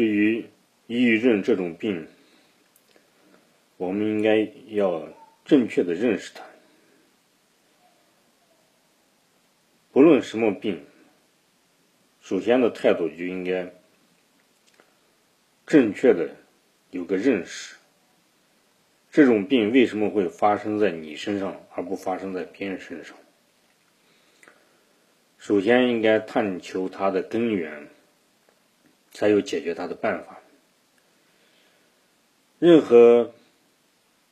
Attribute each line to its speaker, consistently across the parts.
Speaker 1: 对于抑郁症这种病，我们应该要正确的认识它。不论什么病，首先的态度就应该正确的有个认识。这种病为什么会发生在你身上，而不发生在别人身上？首先应该探求它的根源，才有解决它的办法。任何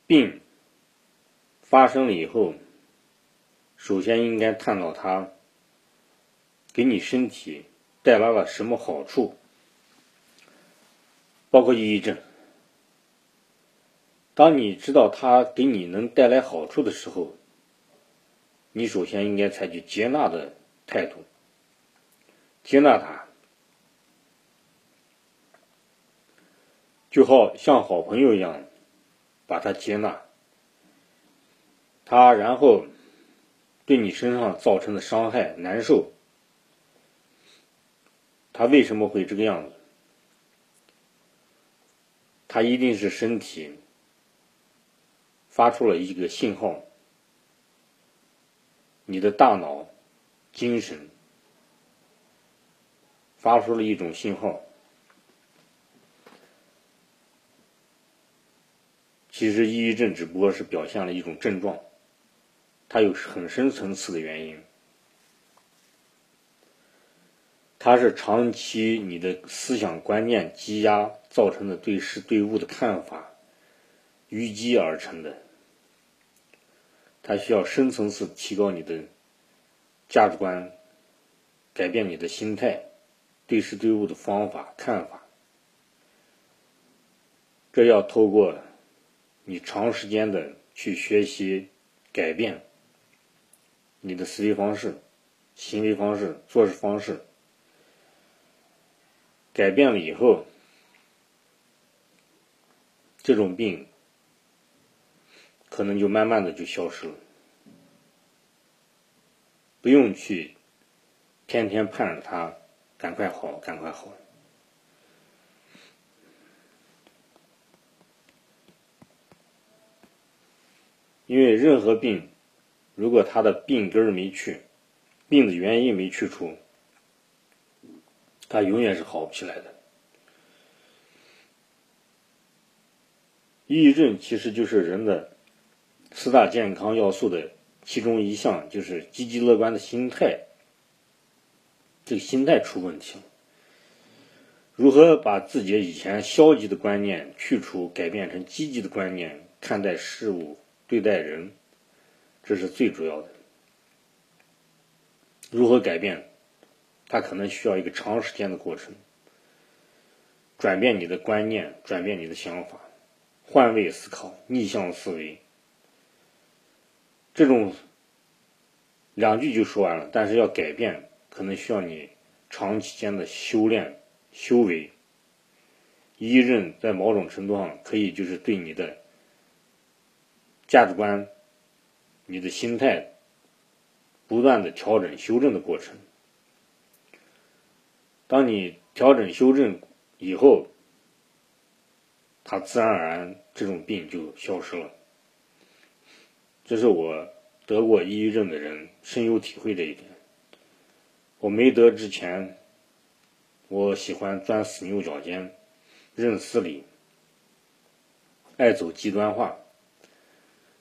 Speaker 1: 病发生了以后，首先应该探讨它给你身体带来了什么好处，包括抑郁症。当你知道它给你能带来好处的时候，你首先应该采取接纳的态度，接纳它，就好像好朋友一样，把他接纳。他然后对你身上造成的伤害、难受，他为什么会这个样子？他一定是身体。发出了一个信号，你的大脑、精神发出了一种信号。其实，抑郁症只不过是表现了一种症状，它有很深层次的原因，它是长期你的思想观念积压造成的对事对物的看法淤积而成的。它需要深层次提高你的价值观，改变你的心态，对事对物的方法看法。这要透过你长时间的去学习，改变你的思维方式、行为方式、做事方式，改变了以后，这种病。可能就慢慢的就消失了，不用去天天盼着他赶快好，赶快好。因为任何病，如果他的病根没去，病的原因没去除，他永远是好不起来的。抑郁症其实就是人的。四大健康要素的其中一项就是积极乐观的心态，这个心态出问题了。如何把自己以前消极的观念去除，改变成积极的观念看待事物、对待人，这是最主要的。如何改变？它可能需要一个长时间的过程，转变你的观念，转变你的想法，换位思考，逆向思维。这种两句就说完了，但是要改变，可能需要你长期间的修炼、修为。一任在某种程度上可以就是对你的价值观、你的心态不断的调整、修正的过程。当你调整、修正以后，它自然而然这种病就消失了。这是我得过抑郁症的人深有体会这一点。我没得之前，我喜欢钻死牛角尖，认死理，爱走极端化。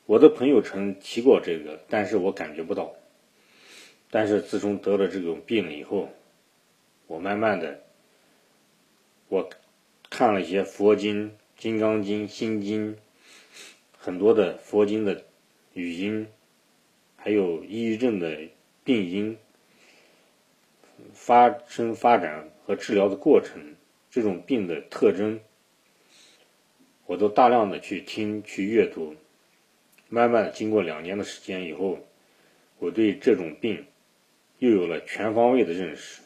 Speaker 1: 我的朋友曾提过这个，但是我感觉不到。但是自从得了这种病以后，我慢慢的，我看了一些佛经、金刚经、心经，很多的佛经的。语音，还有抑郁症的病因、发生发展和治疗的过程，这种病的特征，我都大量的去听、去阅读。慢慢的，经过两年的时间以后，我对这种病又有了全方位的认识。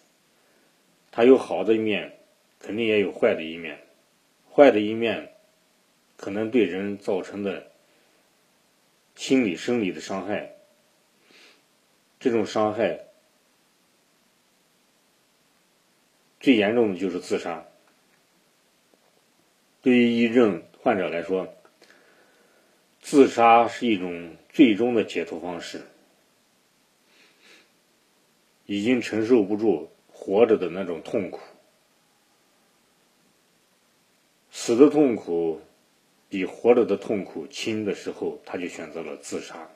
Speaker 1: 它有好的一面，肯定也有坏的一面。坏的一面，可能对人造成的。心理、生理的伤害，这种伤害最严重的就是自杀。对于抑郁症患者来说，自杀是一种最终的解脱方式。已经承受不住活着的那种痛苦，死的痛苦比活着的痛苦轻的时候，他就选择了自杀。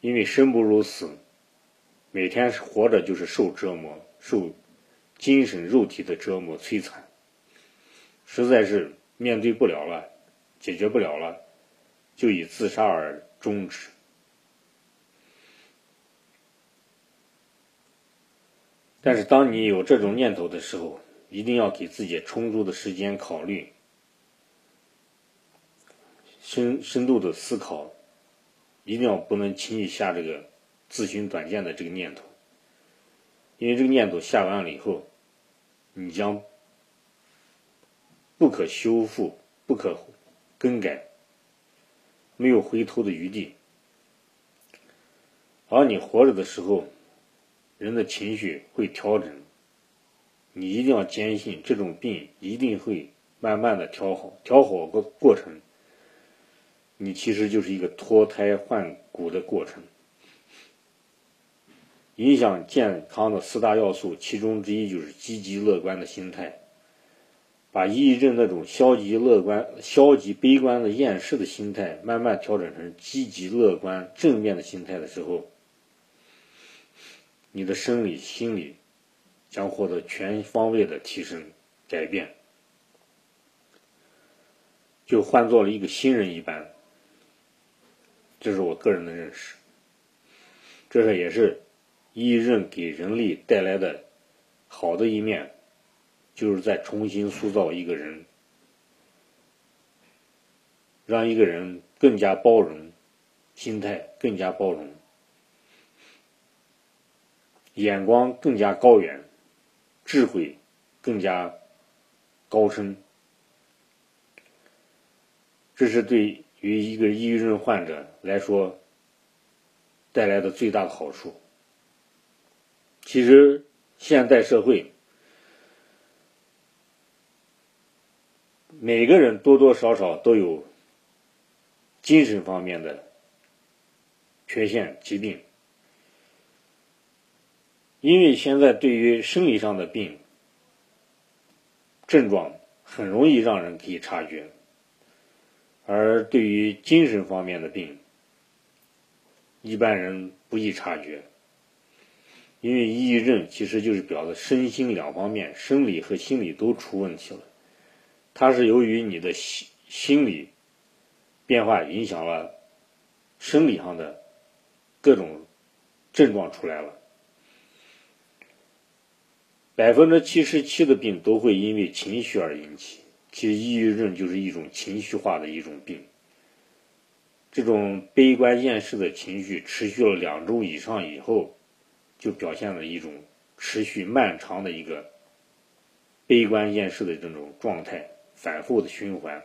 Speaker 1: 因为生不如死，每天活着就是受折磨，受精神肉体的折磨摧残，实在是面对不了了，解决不了了，就以自杀而终止。但是，当你有这种念头的时候，一定要给自己充足的时间考虑，深深度的思考，一定要不能轻易下这个自寻短见的这个念头，因为这个念头下完了以后，你将不可修复、不可更改，没有回头的余地，而你活着的时候。人的情绪会调整，你一定要坚信这种病一定会慢慢的调好。调好过过程，你其实就是一个脱胎换骨的过程。影响健康的四大要素，其中之一就是积极乐观的心态。把抑郁症那种消极乐观、消极悲观的厌世的心态，慢慢调整成积极乐观、正面的心态的时候。你的生理、心理将获得全方位的提升、改变，就换做了一个新人一般。这是我个人的认识，这是也是抑郁症给人类带来的好的一面，就是在重新塑造一个人，让一个人更加包容，心态更加包容。眼光更加高远，智慧更加高深，这是对于一个抑郁症患者来说带来的最大的好处。其实，现代社会每个人多多少少都有精神方面的缺陷、疾病。因为现在对于生理上的病症状很容易让人可以察觉，而对于精神方面的病，一般人不易察觉。因为抑郁症其实就是表的身心两方面，生理和心理都出问题了。它是由于你的心心理变化影响了生理上的各种症状出来了。百分之七十七的病都会因为情绪而引起，其实抑郁症就是一种情绪化的一种病。这种悲观厌世的情绪持续了两周以上以后，就表现了一种持续漫长的一个悲观厌世的这种状态，反复的循环，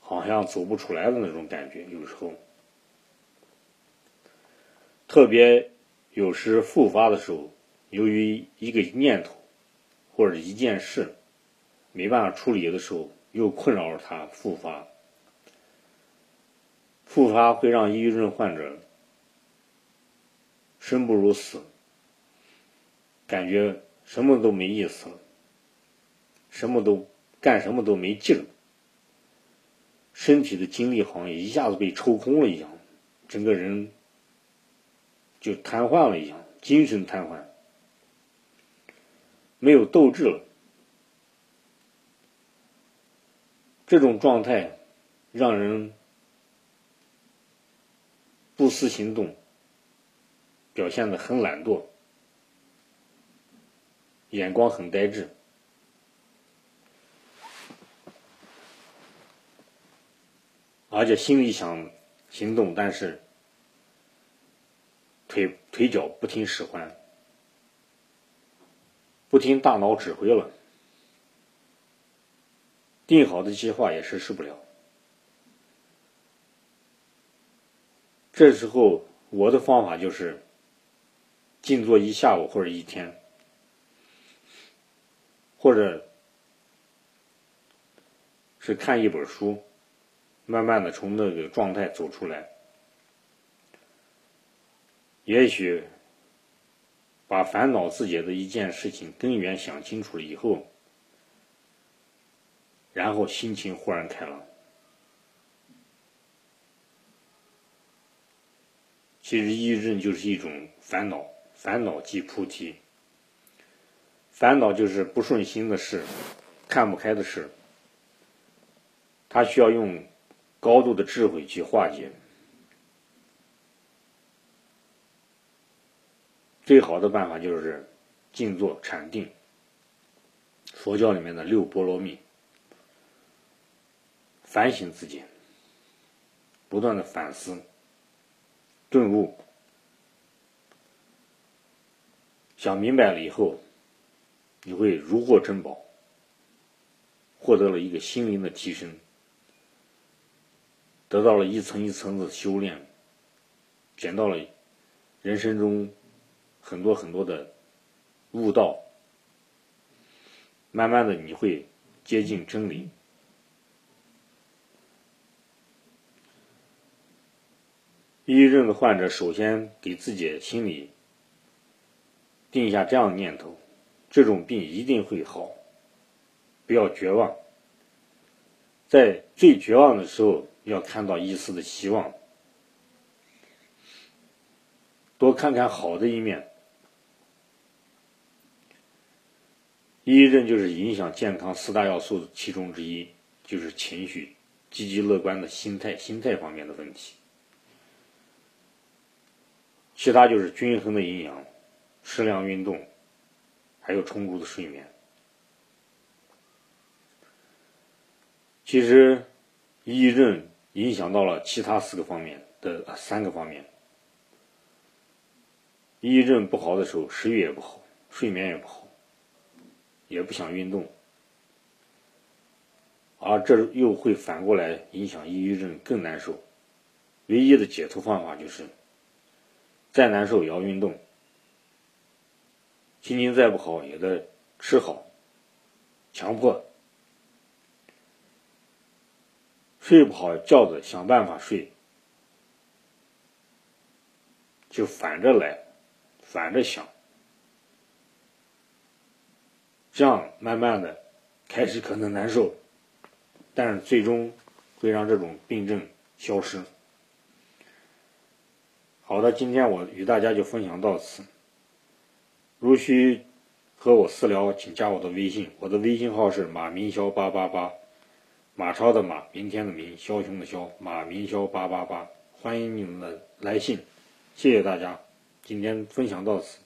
Speaker 1: 好像走不出来的那种感觉。有时候，特别有时复发的时候。由于一个念头或者一件事没办法处理的时候，又困扰着他复发。复发会让抑郁症患者生不如死，感觉什么都没意思了，什么都干什么都没劲儿，身体的精力好像一下子被抽空了一样，整个人就瘫痪了一样，精神瘫痪。没有斗志了，这种状态让人不思行动，表现的很懒惰，眼光很呆滞，而且心里想行动，但是腿腿脚不听使唤。不听大脑指挥了，定好的计划也实施不了。这时候，我的方法就是静坐一下午或者一天，或者是看一本书，慢慢的从那个状态走出来。也许把烦恼自己的一件事情根源想清楚了以后，然后心情豁然开朗。其实抑郁症就是一种烦恼，烦恼即菩提。烦恼就是不顺心的事，看不开的事，他需要用高度的智慧去化解。最好的办法就是静坐禅定，佛教里面的六波罗蜜，反省自己，不断的反思、顿悟，想明白了以后，你会如获珍宝，获得了一个心灵的提升，得到了一层一层的修炼，捡到了人生中。很多很多的悟道，慢慢的你会接近真理。抑郁症的患者首先给自己心里定下这样的念头：这种病一定会好，不要绝望。在最绝望的时候，要看到一丝的希望，多看看好的一面。抑郁症就是影响健康四大要素的其中之一，就是情绪、积极乐观的心态、心态方面的问题。其他就是均衡的营养、适量运动，还有充足的睡眠。其实，抑郁症影响到了其他四个方面的三个方面。抑郁症不好的时候，食欲也不好，睡眠也不好。也不想运动，而这又会反过来影响抑郁症更难受。唯一的解脱方法就是，再难受也要运动，心情再不好也得吃好，强迫，睡不好觉的想办法睡，就反着来，反着想。这样慢慢的，开始可能难受，但是最终会让这种病症消失。好的，今天我与大家就分享到此。如需和我私聊，请加我的微信，我的微信号是马明霄八八八，马超的马，明天的明，枭雄的枭，马明霄八八八，欢迎你们的来信，谢谢大家，今天分享到此。